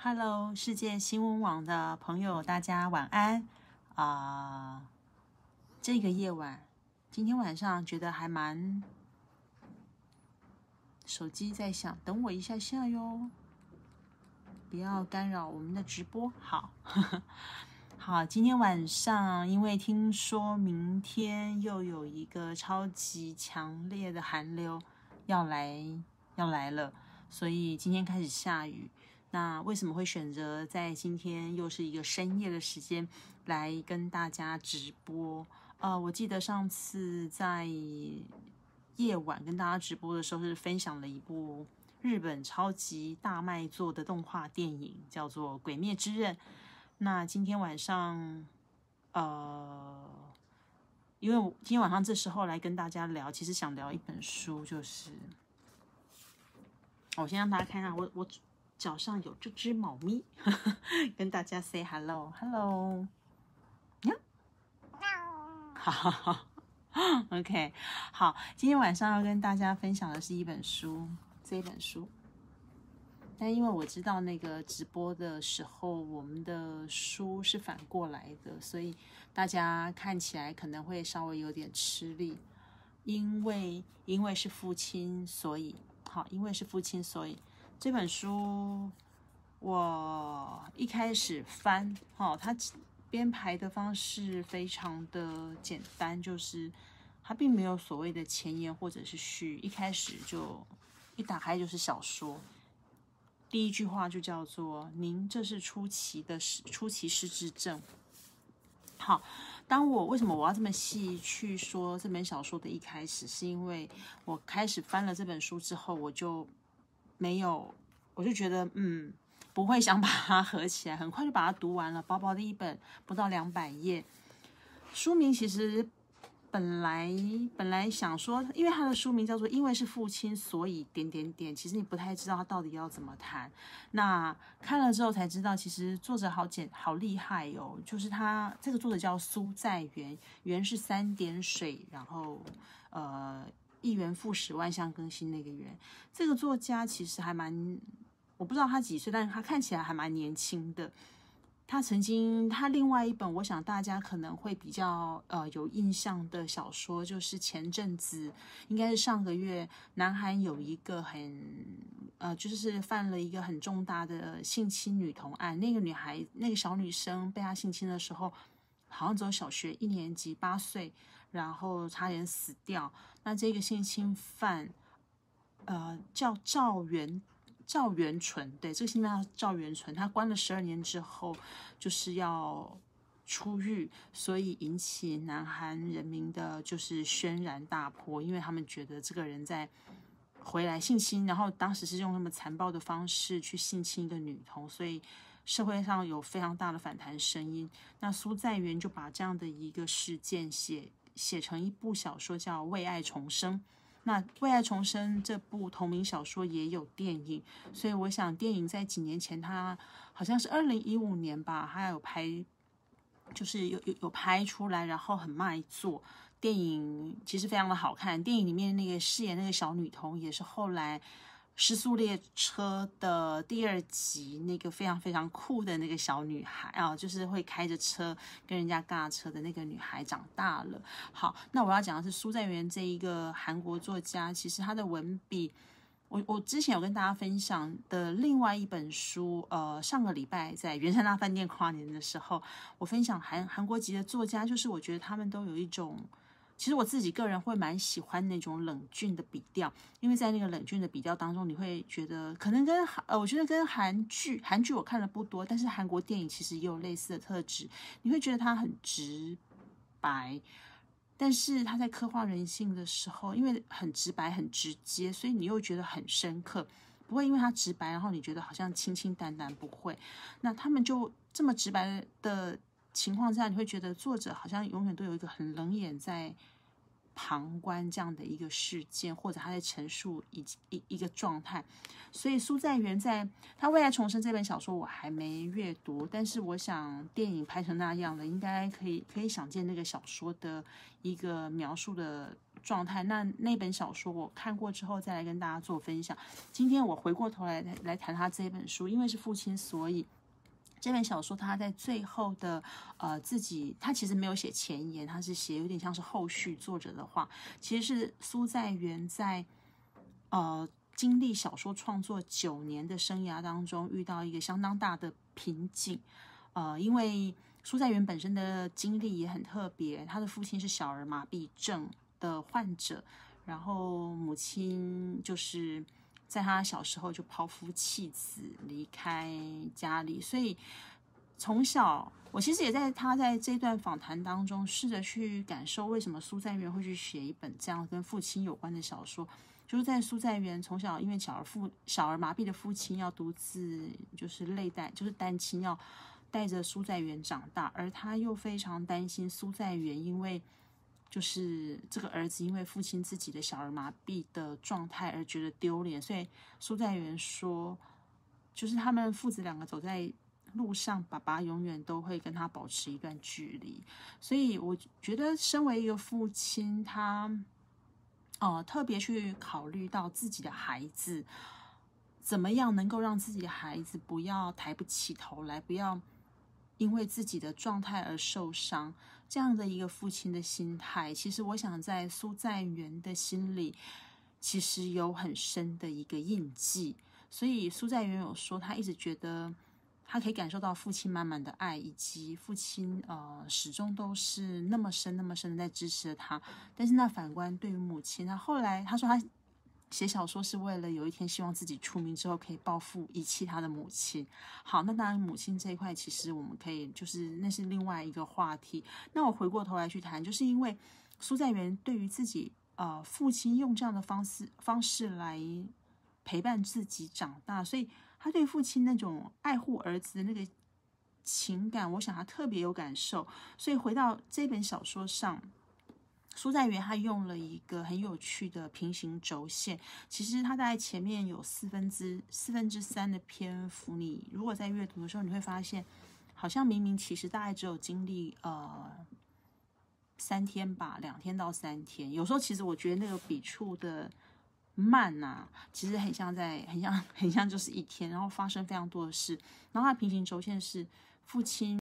Hello，世界新闻网的朋友，大家晚安啊、这个夜晚，今天晚上觉得还蛮……手机在响，等我一下下哟，不要干扰我们的直播。好，好，今天晚上因为听说明天又有一个超级强烈的寒流要来要来了，所以今天开始下雨。那为什么会选择在今天又是一个深夜的时间来跟大家直播？呃，我记得上次在夜晚跟大家直播的时候，是分享了一部日本超级大卖座的动画电影，叫做《鬼灭之刃》。那今天晚上，呃，因为我今天晚上这时候来跟大家聊，其实想聊一本书，就是我先让大家看看我我脚上有这只猫咪，跟大家 say hello，hello，呀，好好好，OK，好，今天晚上要跟大家分享的是一本书，这一本书。但因为我知道那个直播的时候，我们的书是反过来的，所以大家看起来可能会稍微有点吃力。因为因为是父亲，所以好，因为是父亲，所以这本书我一开始翻，哦，它编排的方式非常的简单，就是它并没有所谓的前言或者是序，一开始就一打开就是小说。第一句话就叫做“您这是出奇的失出奇失智症”。好，当我为什么我要这么细去说这本小说的一开始，是因为我开始翻了这本书之后，我就没有，我就觉得嗯，不会想把它合起来，很快就把它读完了，薄薄的一本，不到两百页。书名其实本来本来想说，因为它的书名叫做“因为是父亲，所以点点点”，其实你不太知道他到底要怎么谈。那看了之后才知道，其实作者好简好厉害哦，就是他这个作者叫苏在元，元是三点水，然后呃一元复始，万象更新那个元。这个作家其实还蛮，我不知道他几岁，但是他看起来还蛮年轻的。他曾经，他另外一本，我想大家可能会比较呃有印象的小说，就是前阵子，应该是上个月，南韩有一个很呃，就是犯了一个很重大的性侵女童案。那个女孩，那个小女生被他性侵的时候，好像只有小学一年级，八岁，然后差点死掉。那这个性侵犯，呃，叫赵元。赵元淳，对，这个姓名叫赵元淳，他关了十二年之后，就是要出狱，所以引起南韩人民的就是轩然大波，因为他们觉得这个人在回来性侵，然后当时是用那么残暴的方式去性侵一个女童，所以社会上有非常大的反弹声音。那苏在元就把这样的一个事件写写成一部小说，叫《为爱重生》。那《为爱重生》这部同名小说也有电影，所以我想电影在几年前，它好像是二零一五年吧，它有拍，就是有有有拍出来，然后很卖座。电影其实非常的好看，电影里面那个饰演那个小女童，也是后来《失速列车》的第二集那个非常非常酷的那个小女孩啊，就是会开着车跟人家尬车的那个女孩长大了。好，那我要讲的是苏在元这一个韩国作家，其实他的文笔，我我之前有跟大家分享的另外一本书，呃，上个礼拜在元山大饭店跨年的时候，我分享韩韩国籍的作家，就是我觉得他们都有一种。其实我自己个人会蛮喜欢那种冷峻的笔调，因为在那个冷峻的笔调当中，你会觉得可能跟呃，我觉得跟韩剧韩剧我看的不多，但是韩国电影其实也有类似的特质，你会觉得它很直白，但是它在刻画人性的时候，因为很直白很直接，所以你又觉得很深刻，不会因为他直白，然后你觉得好像清清淡淡，不会。那他们就这么直白的。情况下，你会觉得作者好像永远都有一个很冷眼在旁观这样的一个事件，或者他在陈述一一一个状态。所以苏在元在他未来重生这本小说我还没阅读，但是我想电影拍成那样的，应该可以可以想见那个小说的一个描述的状态。那那本小说我看过之后，再来跟大家做分享。今天我回过头来来谈他这本书，因为是父亲，所以这本小说他在最后的呃自己，他其实没有写前言，他是写有点像是后续作者的话，其实是苏在元在呃经历小说创作九年的生涯当中，遇到一个相当大的瓶颈，呃，因为。苏在元本身的经历也很特别，他的父亲是小儿麻痹症的患者，然后母亲就是在他小时候就抛夫弃子离开家里，所以从小我其实也在他在这段访谈当中试着去感受为什么苏在元会去写一本这样跟父亲有关的小说，就是在苏在元从小因为小儿父小儿麻痹的父亲要独自就是累带就是单亲要。带着苏在元长大，而他又非常担心苏在元，因为就是这个儿子因为父亲自己的小儿麻痹的状态而觉得丢脸，所以苏在元说，就是他们父子两个走在路上，爸爸永远都会跟他保持一段距离。所以我觉得，身为一个父亲，他哦特别去考虑到自己的孩子怎么样能够让自己的孩子不要抬不起头来，不要。因为自己的状态而受伤，这样的一个父亲的心态，其实我想在苏在元的心里，其实有很深的一个印记。所以苏在元有说，他一直觉得他可以感受到父亲满满的爱，以及父亲呃始终都是那么深、那么深的在支持着他。但是那反观对于母亲，他后来他说他。写小说是为了有一天希望自己出名之后可以报复遗弃他的母亲。好，那当然母亲这一块其实我们可以就是那是另外一个话题。那我回过头来去谈，就是因为苏在元对于自己呃父亲用这样的方式方式来陪伴自己长大，所以他对父亲那种爱护儿子的那个情感，我想他特别有感受。所以回到这本小说上。苏在元他用了一个很有趣的平行轴线，其实他在前面有四分之四分之三的篇幅，你如果在阅读的时候，你会发现，好像明明其实大概只有经历呃三天吧，两天到三天，有时候其实我觉得那个笔触的慢呐，其实很像在很像很像就是一天，然后发生非常多的事，然后他平行轴线是父亲，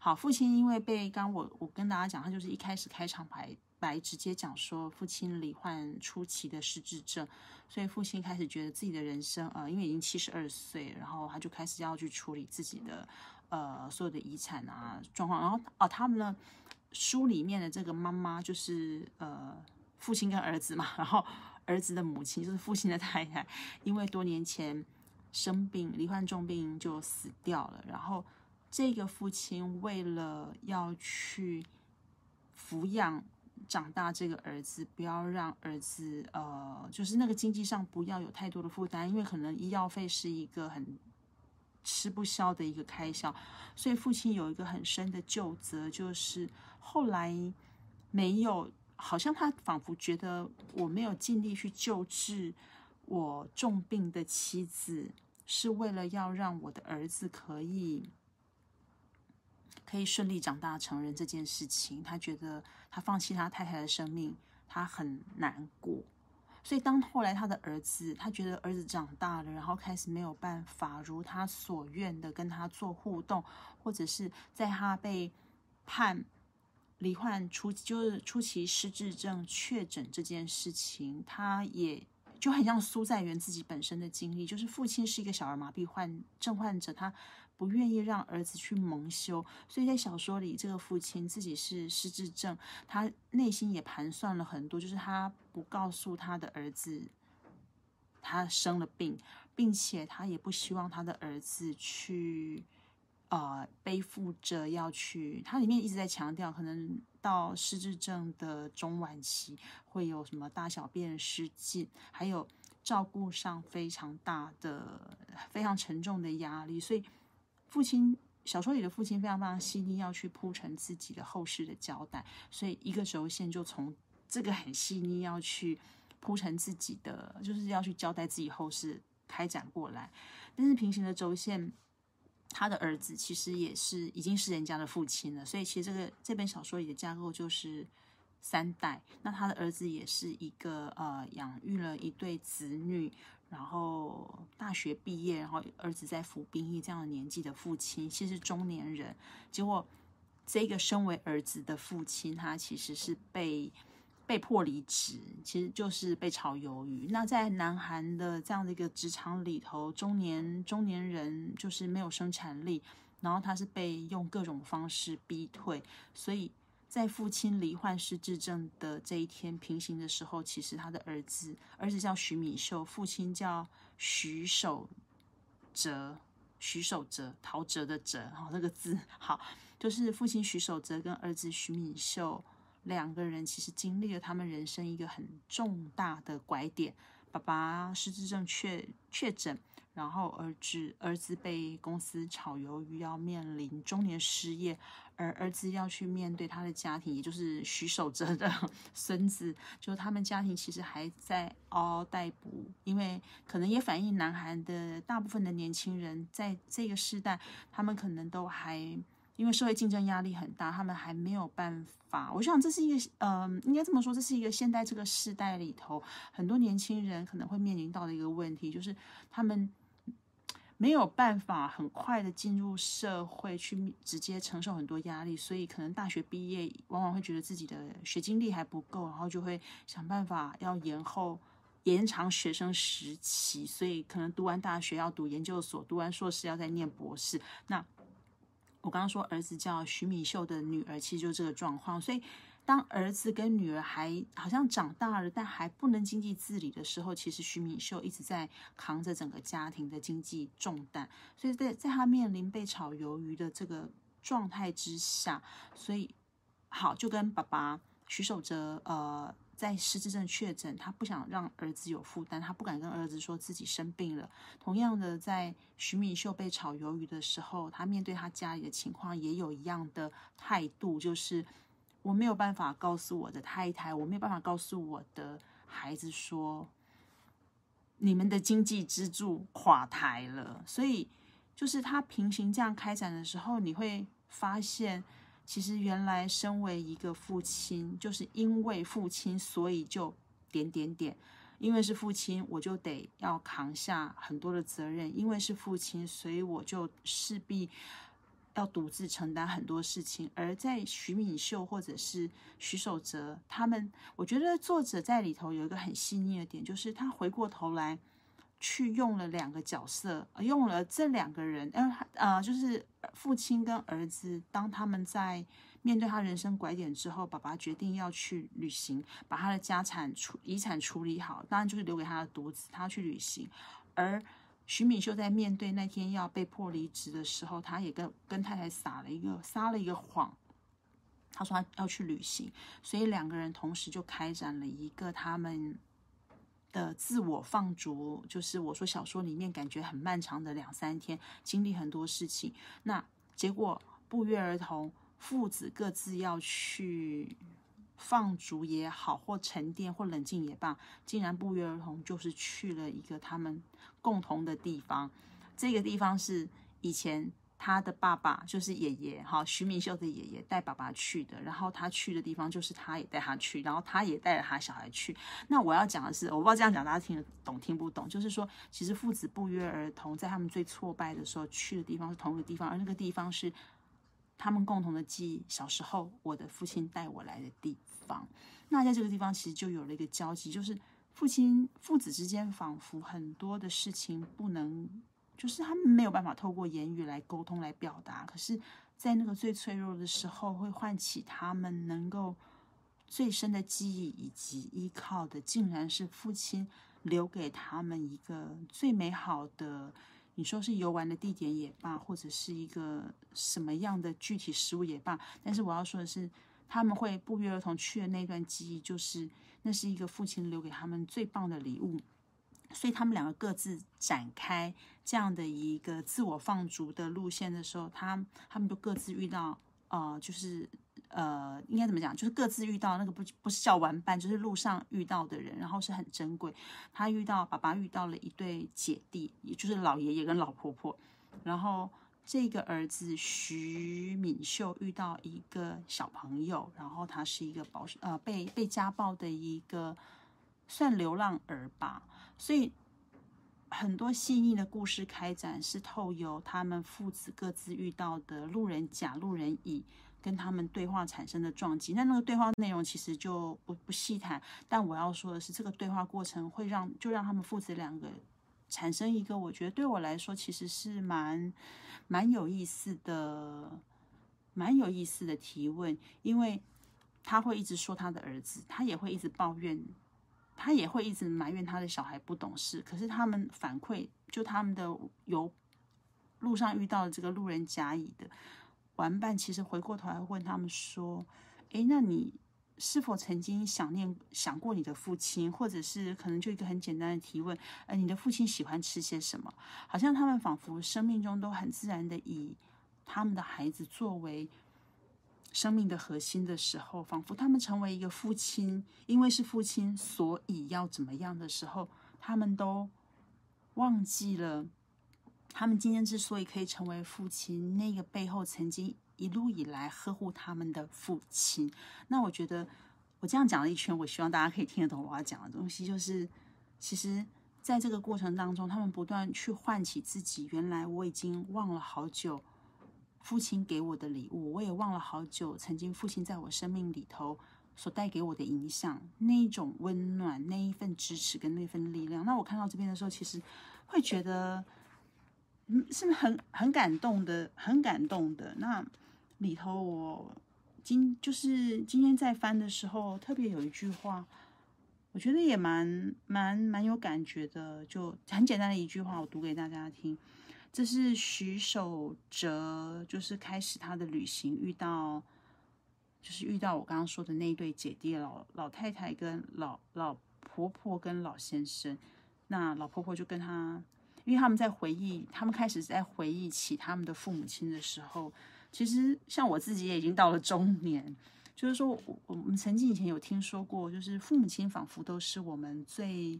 好，父亲因为被刚我我跟大家讲，他就是一开始开场白。白直接讲说，父亲罹患初期的失智症，所以父亲开始觉得自己的人生，呃，因为已经七十二岁，然后他就开始要去处理自己的，呃，所有的遗产啊状况。然后，哦，他们呢，书里面的这个妈妈就是呃，父亲跟儿子嘛，然后儿子的母亲就是父亲的太太，因为多年前生病罹患重病就死掉了。然后这个父亲为了要去抚养。长大这个儿子，不要让儿子呃，就是那个经济上不要有太多的负担，因为可能医药费是一个很吃不消的一个开销，所以父亲有一个很深的旧责，就是后来没有，好像他仿佛觉得我没有尽力去救治我重病的妻子，是为了要让我的儿子可以。可以顺利长大成人这件事情，他觉得他放弃他太太的生命，他很难过。所以当后来他的儿子，他觉得儿子长大了，然后开始没有办法如他所愿的跟他做互动，或者是在他被判罹患初就是初期失智症确诊这件事情，他也就很像苏在元自己本身的经历，就是父亲是一个小儿麻痹患症患者，他。不愿意让儿子去蒙羞，所以在小说里，这个父亲自己是失智症，他内心也盘算了很多，就是他不告诉他的儿子他生了病，并且他也不希望他的儿子去呃背负着要去，他里面一直在强调，可能到失智症的中晚期会有什么大小便失禁，还有照顾上非常大的、非常沉重的压力，所以。父亲小说里的父亲非常非常细腻，要去铺成自己的后事的交代，所以一个轴线就从这个很细腻要去铺成自己的，就是要去交代自己后事开展过来。但是平行的轴线，他的儿子其实也是已经是人家的父亲了，所以其实这个这本小说里的架构就是三代。那他的儿子也是一个呃，养育了一对子女，然后大学毕业，然后儿子在服兵役这样的年纪的父亲，其实中年人。结果这个身为儿子的父亲，他其实是被被迫离职，其实就是被炒鱿鱼。那在南韩的这样的一个职场里头，中年中年人就是没有生产力。然后他是被用各种方式逼退，所以在父亲罹患失智症的这一天平行的时候，其实他的儿子，儿子叫徐敏秀，父亲叫徐守哲，徐守哲，陶喆的哲，好，那个字好，就是父亲徐守哲跟儿子徐敏秀两个人，其实经历了他们人生一个很重大的拐点，爸爸失智症确确诊。然后儿子儿子被公司炒鱿鱼，要面临中年失业，而儿子要去面对他的家庭，也就是徐守哲的 孙子，就他们家庭其实还在嗷嗷待哺，因为可能也反映南韩的大部分的年轻人在这个时代，他们可能都还因为社会竞争压力很大，他们还没有办法。我想这是一个，嗯，应该这么说，这是一个现代这个时代里头很多年轻人可能会面临到的一个问题，就是他们。没有办法很快的进入社会去直接承受很多压力，所以可能大学毕业往往会觉得自己的学经历还不够，然后就会想办法要延后延长学生时期，所以可能读完大学要读研究所，读完硕士要再念博士。那我刚刚说儿子叫徐敏秀的女儿，其实就这个状况，所以。当儿子跟女儿还好像长大了，但还不能经济自理的时候，其实徐敏秀一直在扛着整个家庭的经济重担。所以在在他面临被炒鱿鱼的这个状态之下，所以好就跟爸爸徐守哲呃在失智症确诊，他不想让儿子有负担，他不敢跟儿子说自己生病了。同样的，在徐敏秀被炒鱿鱼的时候，他面对他家里的情况也有一样的态度，就是。我没有办法告诉我的太太，我没有办法告诉我的孩子说，你们的经济支柱垮台了。所以，就是他平行这样开展的时候，你会发现，其实原来身为一个父亲，就是因为父亲，所以就点点点，因为是父亲，我就得要扛下很多的责任，因为是父亲，所以我就势必。要独自承担很多事情，而在徐敏秀或者是徐守哲他们，我觉得作者在里头有一个很细腻的点，就是他回过头来去用了两个角色，用了这两个人，呃呃，就是父亲跟儿子，当他们在面对他人生拐点之后，爸爸决定要去旅行，把他的家产处遗产处理好，当然就是留给他的独子，他要去旅行，而。徐敏秀在面对那天要被迫离职的时候，他也跟跟太太撒了一个撒了一个谎，他说他要去旅行，所以两个人同时就开展了一个他们的自我放逐，就是我说小说里面感觉很漫长的两三天，经历很多事情，那结果不约而同，父子各自要去。放逐也好，或沉淀，或冷静也罢，竟然不约而同，就是去了一个他们共同的地方。这个地方是以前他的爸爸，就是爷爷，哈，徐明秀的爷爷带爸爸去的。然后他去的地方，就是他也带他去，然后他也带着他小孩去。那我要讲的是，我不知道这样讲大家听得懂听不懂？就是说，其实父子不约而同，在他们最挫败的时候去的地方是同一个地方，而那个地方是他们共同的记忆。小时候，我的父亲带我来的地。方，那在这个地方其实就有了一个交集，就是父亲父子之间仿佛很多的事情不能，就是他们没有办法透过言语来沟通来表达，可是，在那个最脆弱的时候，会唤起他们能够最深的记忆以及依靠的，竟然是父亲留给他们一个最美好的，你说是游玩的地点也罢，或者是一个什么样的具体食物也罢，但是我要说的是。他们会不约而同去的那段记忆，就是那是一个父亲留给他们最棒的礼物，所以他们两个各自展开这样的一个自我放逐的路线的时候，他他们就各自遇到，呃，就是呃，应该怎么讲，就是各自遇到那个不不是叫玩伴，就是路上遇到的人，然后是很珍贵。他遇到爸爸遇到了一对姐弟，也就是老爷爷跟老婆婆，然后。这个儿子徐敏秀遇到一个小朋友，然后他是一个保呃被被家暴的一个算流浪儿吧，所以很多细腻的故事开展是透由他们父子各自遇到的路人甲、路人乙。跟他们对话产生的撞击，那那个对话内容其实就不不细谈。但我要说的是，这个对话过程会让就让他们父子两个产生一个，我觉得对我来说其实是蛮蛮有意思的，蛮有意思的提问。因为他会一直说他的儿子，他也会一直抱怨，他也会一直埋怨他的小孩不懂事。可是他们反馈，就他们的有路上遇到的这个路人甲乙的。玩伴其实回过头来问他们说：“诶，那你是否曾经想念、想过你的父亲？或者是可能就一个很简单的提问：，呃，你的父亲喜欢吃些什么？好像他们仿佛生命中都很自然的以他们的孩子作为生命的核心的时候，仿佛他们成为一个父亲，因为是父亲，所以要怎么样的时候，他们都忘记了。”他们今天之所以可以成为父亲，那个背后曾经一路以来呵护他们的父亲。那我觉得我这样讲了一圈，我希望大家可以听得懂我要讲的东西。就是，其实在这个过程当中，他们不断去唤起自己，原来我已经忘了好久父亲给我的礼物，我也忘了好久曾经父亲在我生命里头所带给我的影响，那一种温暖，那一份支持跟那份力量。那我看到这边的时候，其实会觉得。嗯，是很很感动的，很感动的。那里头，我今就是今天在翻的时候，特别有一句话，我觉得也蛮蛮蛮有感觉的。就很简单的一句话，我读给大家听。这是徐守哲，就是开始他的旅行，遇到就是遇到我刚刚说的那一对姐弟，老老太太跟老老婆婆跟老先生。那老婆婆就跟他。因为他们在回忆，他们开始在回忆起他们的父母亲的时候，其实像我自己也已经到了中年，就是说，我我们曾经以前有听说过，就是父母亲仿佛都是我们最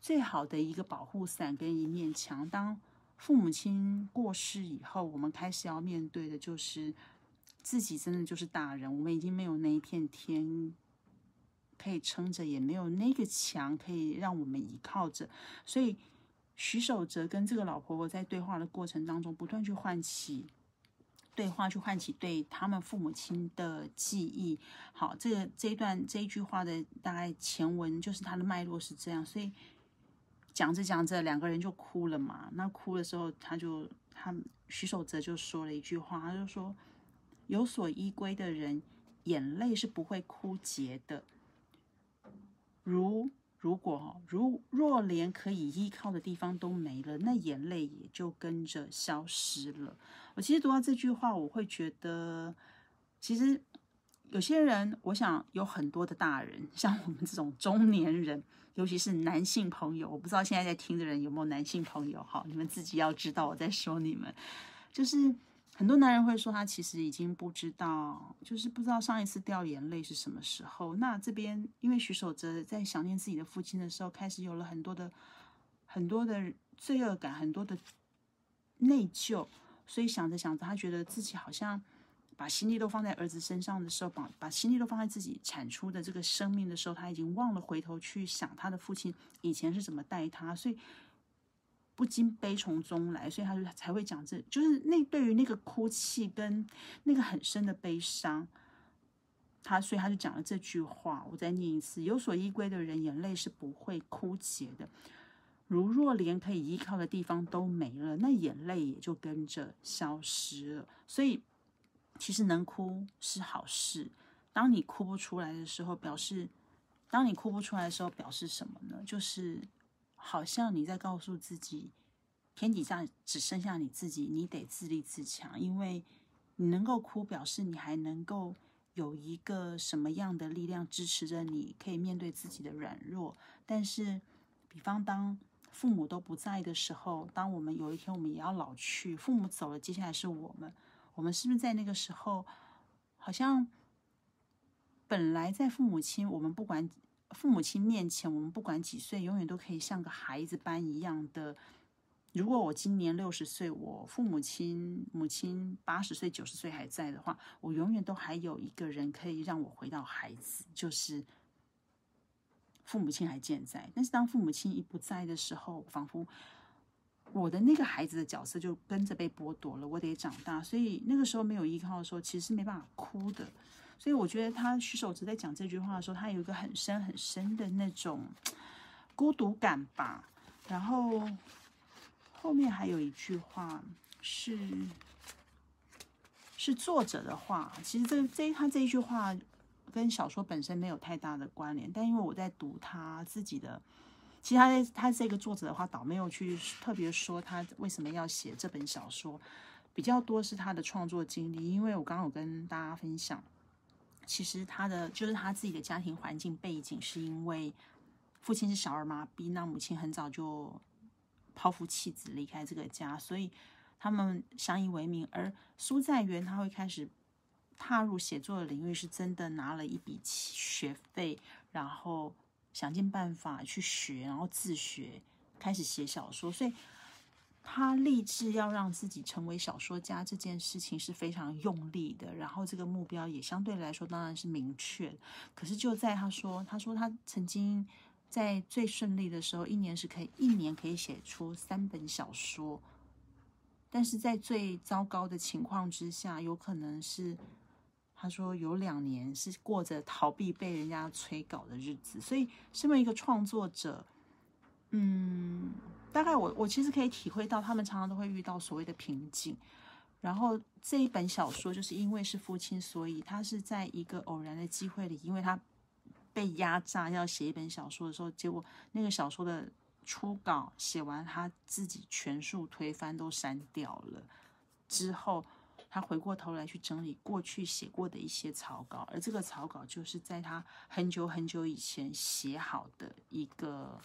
最好的一个保护伞跟一面墙。当父母亲过世以后，我们开始要面对的就是自己真的就是大人，我们已经没有那一片天可以撑着，也没有那个墙可以让我们依靠着，所以。徐守哲跟这个老婆婆在对话的过程当中，不断去唤起对话，去唤起对他们父母亲的记忆。好，这个这一段这一句话的大概前文就是它的脉络是这样，所以讲着讲着，两个人就哭了嘛。那哭的时候，他就他徐守哲就说了一句话，他就说：“有所依归的人，眼泪是不会枯竭的。”如。如果如若连可以依靠的地方都没了，那眼泪也就跟着消失了。我其实读到这句话，我会觉得，其实有些人，我想有很多的大人，像我们这种中年人，尤其是男性朋友，我不知道现在在听的人有没有男性朋友，好，你们自己要知道我在说你们，就是。很多男人会说，他其实已经不知道，就是不知道上一次掉眼泪是什么时候。那这边，因为徐守哲在想念自己的父亲的时候，开始有了很多的、很多的罪恶感，很多的内疚，所以想着想着，他觉得自己好像把心力都放在儿子身上的时候，把把心力都放在自己产出的这个生命的时候，他已经忘了回头去想他的父亲以前是怎么待他，所以。不禁悲从中来，所以他就才会讲这，就是那对于那个哭泣跟那个很深的悲伤，他所以他就讲了这句话。我再念一次：有所依归的人，眼泪是不会枯竭的。如若连可以依靠的地方都没了，那眼泪也就跟着消失了。所以，其实能哭是好事。当你哭不出来的时候，表示当你哭不出来的时候，表示什么呢？就是。好像你在告诉自己，天底下只剩下你自己，你得自立自强。因为你能够哭，表示你还能够有一个什么样的力量支持着你，可以面对自己的软弱。但是，比方当父母都不在的时候，当我们有一天我们也要老去，父母走了，接下来是我们，我们是不是在那个时候，好像本来在父母亲，我们不管。父母亲面前，我们不管几岁，永远都可以像个孩子般一样的如果我今年六十岁，我父母亲母亲八十岁、九十岁还在的话，我永远都还有一个人可以让我回到孩子，就是父母亲还健在。但是当父母亲一不在的时候，仿佛我的那个孩子的角色就跟着被剥夺了，我得长大。所以那个时候没有依靠的时候，其实是没办法哭的。所以我觉得他徐守哲在讲这句话的时候，他有一个很深很深的那种孤独感吧。然后。后面还有一句话是是作者的话，其实这这他这一句话跟小说本身没有太大的关联，但因为我在读他自己的，其实他他这个作者的话倒没有去特别说他为什么要写这本小说，比较多是他的创作经历，因为我刚刚有跟大家分享，其实他的就是他自己的家庭环境背景是因为父亲是小儿麻痹，那母亲很早就。抛夫弃子离开这个家，所以他们相依为命。而苏在元他会开始踏入写作的领域，是真的拿了一笔学费，然后想尽办法去学，然后自学开始写小说。所以他立志要让自己成为小说家这件事情是非常用力的，然后这个目标也相对来说当然是明确。可是就在他说，他说他曾经。在最顺利的时候，一年是可以一年可以写出三本小说，但是在最糟糕的情况之下，有可能是他说有两年是过着逃避被人家催稿的日子。所以，身为一个创作者，嗯，大概我我其实可以体会到，他们常常都会遇到所谓的瓶颈。然后这一本小说，就是因为是父亲，所以他是在一个偶然的机会里，因为他。被压榨要写一本小说的时候，结果那个小说的初稿写完，他自己全数推翻，都删掉了。之后他回过头来去整理过去写过的一些草稿，而这个草稿就是在他很久很久以前写好的一个，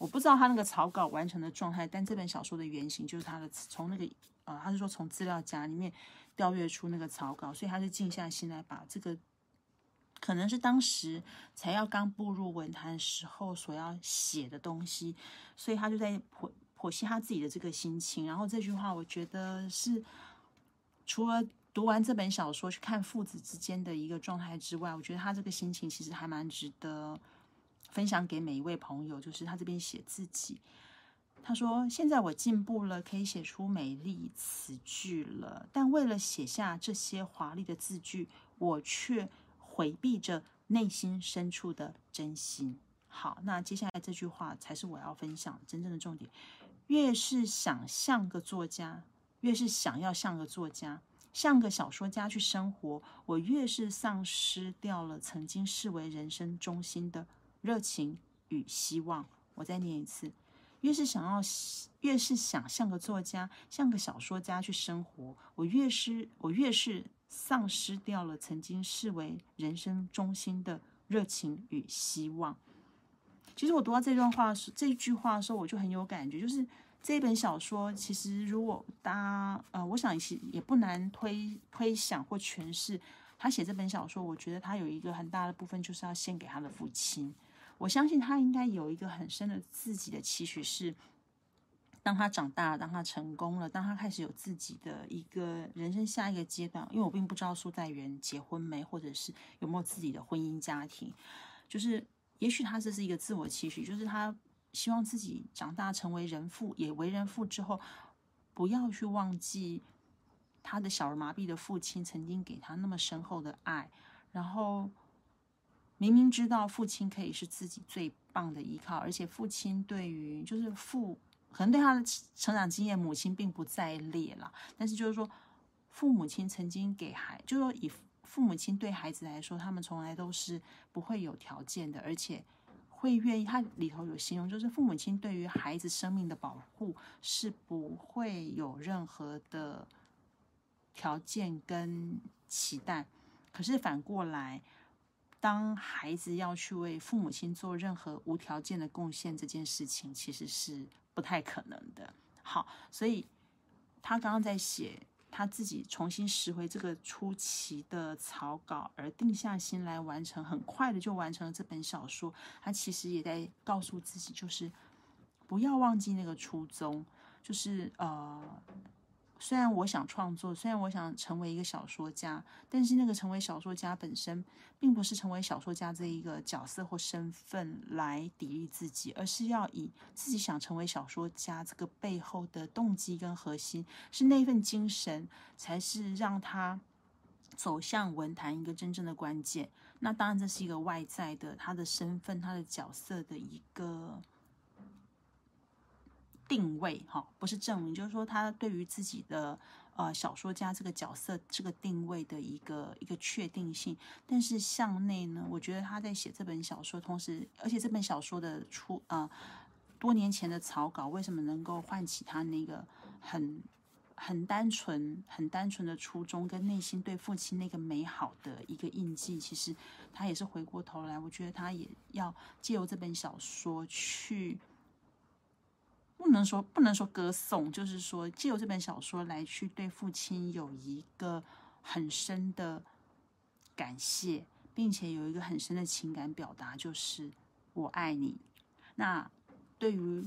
我不知道他那个草稿完成的状态，但这本小说的原型就是他的从那个呃，他是说从资料夹里面调阅出那个草稿，所以他就静下心来把这个。可能是当时才要刚步入文坛时候所要写的东西，所以他就在剖剖析他自己的这个心情。然后这句话，我觉得是除了读完这本小说去看父子之间的一个状态之外，我觉得他这个心情其实还蛮值得分享给每一位朋友。就是他这边写自己，他说：“现在我进步了，可以写出美丽词句了，但为了写下这些华丽的字句，我却……”回避着内心深处的真心。好，那接下来这句话才是我要分享真正的重点。越是想像个作家，越是想要像个作家，像个小说家去生活，我越是丧失掉了曾经视为人生中心的热情与希望。我再念一次：越是想要，越是想像个作家，像个小说家去生活，我越是，我越是。丧失掉了曾经视为人生中心的热情与希望。其实我读到这段话时，这句话的时候，我就很有感觉。就是这本小说，其实如果大家呃，我想其也不难推推想或诠释，他写这本小说，我觉得他有一个很大的部分就是要献给他的父亲。我相信他应该有一个很深的自己的期许是。当他长大，当他成功了，当他开始有自己的一个人生下一个阶段，因为我并不知道苏在元结婚没，或者是有没有自己的婚姻家庭，就是也许他这是一个自我期许，就是他希望自己长大成为人父，也为人父之后，不要去忘记他的小儿麻痹的父亲曾经给他那么深厚的爱，然后明明知道父亲可以是自己最棒的依靠，而且父亲对于就是父。可能对他的成长经验，母亲并不在列了。但是就是说，父母亲曾经给孩，就是说以父母亲对孩子来说，他们从来都是不会有条件的，而且会愿意。他里头有形容，就是父母亲对于孩子生命的保护是不会有任何的条件跟期待。可是反过来，当孩子要去为父母亲做任何无条件的贡献，这件事情其实是。不太可能的。好，所以他刚刚在写他自己重新拾回这个初期的草稿，而定下心来完成，很快的就完成了这本小说。他其实也在告诉自己，就是不要忘记那个初衷。就是呃。虽然我想创作，虽然我想成为一个小说家，但是那个成为小说家本身，并不是成为小说家这一个角色或身份来砥砺自己，而是要以自己想成为小说家这个背后的动机跟核心，是那份精神，才是让他走向文坛一个真正的关键。那当然，这是一个外在的他的身份、他的角色的一个。定位哈，不是证明，就是说他对于自己的呃小说家这个角色这个定位的一个一个确定性。但是向内呢，我觉得他在写这本小说，同时而且这本小说的出啊多年前的草稿，为什么能够唤起他那个很很单纯、很单纯的初衷跟内心对父亲那个美好的一个印记？其实他也是回过头来，我觉得他也要借由这本小说去。不能说不能说歌颂，就是说借由这本小说来去对父亲有一个很深的感谢，并且有一个很深的情感表达，就是我爱你。那对于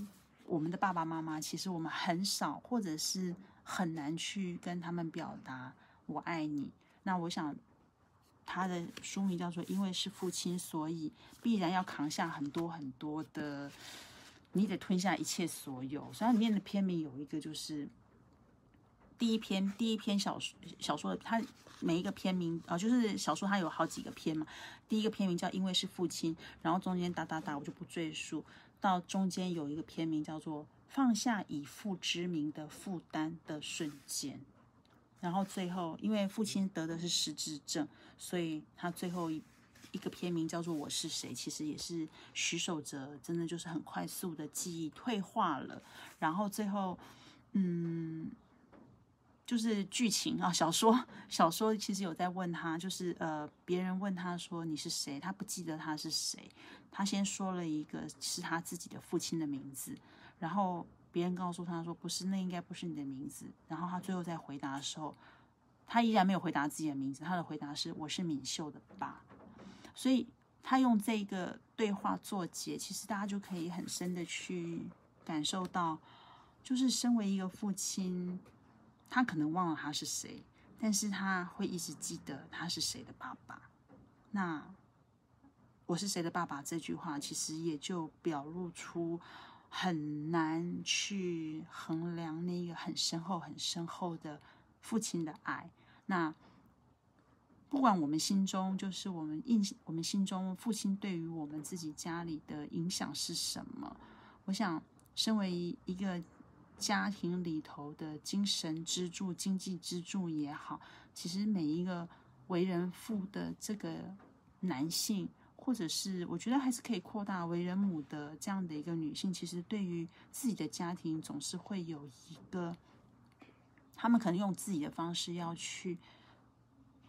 我们的爸爸妈妈，其实我们很少或者是很难去跟他们表达我爱你。那我想他的书名叫做《因为是父亲，所以必然要扛下很多很多的》。你得吞下一切所有，所以它里面的篇名有一个就是第一篇，第一篇小说小说的它每一个篇名啊，就是小说它有好几个篇嘛。第一个篇名叫因为是父亲，然后中间哒哒哒我就不赘述，到中间有一个篇名叫做放下以父之名的负担的瞬间，然后最后因为父亲得的是失智症，所以他最后一。一个片名叫做《我是谁》，其实也是徐守哲，真的就是很快速的记忆退化了。然后最后，嗯，就是剧情啊，小说小说其实有在问他，就是呃，别人问他说你是谁，他不记得他是谁，他先说了一个是他自己的父亲的名字，然后别人告诉他说不是，那应该不是你的名字。然后他最后在回答的时候，他依然没有回答自己的名字，他的回答是我是敏秀的爸。所以他用这个对话做结，其实大家就可以很深的去感受到，就是身为一个父亲，他可能忘了他是谁，但是他会一直记得他是谁的爸爸。那我是谁的爸爸这句话，其实也就表露出很难去衡量那个很深厚、很深厚的父亲的爱。那。不管我们心中就是我们印我们心中父亲对于我们自己家里的影响是什么？我想，身为一个家庭里头的精神支柱、经济支柱也好，其实每一个为人父的这个男性，或者是我觉得还是可以扩大为人母的这样的一个女性，其实对于自己的家庭总是会有一个，他们可能用自己的方式要去。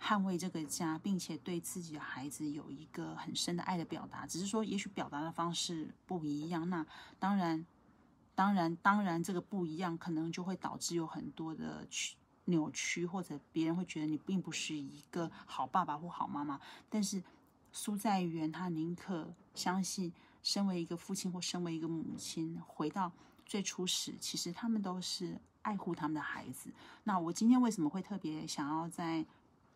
捍卫这个家，并且对自己的孩子有一个很深的爱的表达，只是说也许表达的方式不一样。那当然，当然，当然，这个不一样，可能就会导致有很多的曲扭曲，或者别人会觉得你并不是一个好爸爸或好妈妈。但是苏在元他宁可相信，身为一个父亲或身为一个母亲，回到最初时，其实他们都是爱护他们的孩子。那我今天为什么会特别想要在？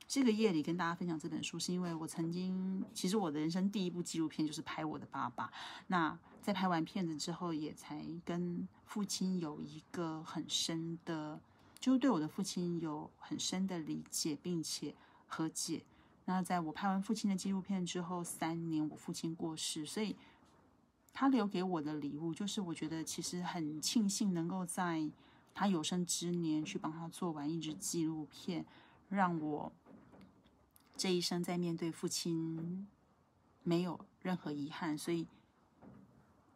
这个夜里跟大家分享这本书，是因为我曾经，其实我的人生第一部纪录片就是拍我的爸爸。那在拍完片子之后，也才跟父亲有一个很深的，就是对我的父亲有很深的理解，并且和解。那在我拍完父亲的纪录片之后，三年我父亲过世，所以他留给我的礼物，就是我觉得其实很庆幸能够在他有生之年去帮他做完一支纪录片，让我。这一生在面对父亲没有任何遗憾，所以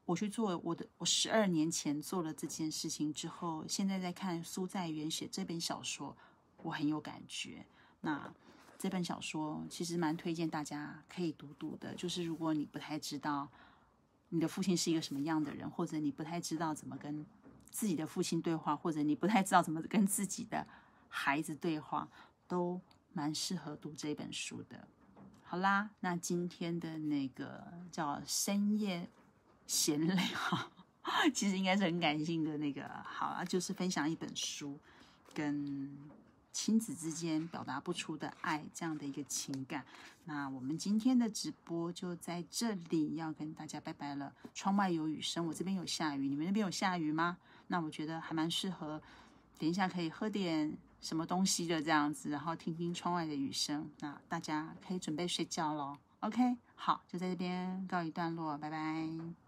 我去做我的。我十二年前做了这件事情之后，现在在看苏在元写这本小说，我很有感觉。那这本小说其实蛮推荐大家可以读读的。就是如果你不太知道你的父亲是一个什么样的人，或者你不太知道怎么跟自己的父亲对话，或者你不太知道怎么跟自己的孩子对话，都。蛮适合读这本书的。好啦，那今天的那个叫深夜闲聊，其实应该是很感性的那个。好啊，就是分享一本书，跟亲子之间表达不出的爱这样的一个情感。那我们今天的直播就在这里，要跟大家拜拜了。窗外有雨声，我这边有下雨，你们那边有下雨吗？那我觉得还蛮适合，等一下可以喝点什么东西的这样子，然后听听窗外的雨声。那大家可以准备睡觉喽。OK，好，就在这边告一段落，拜拜。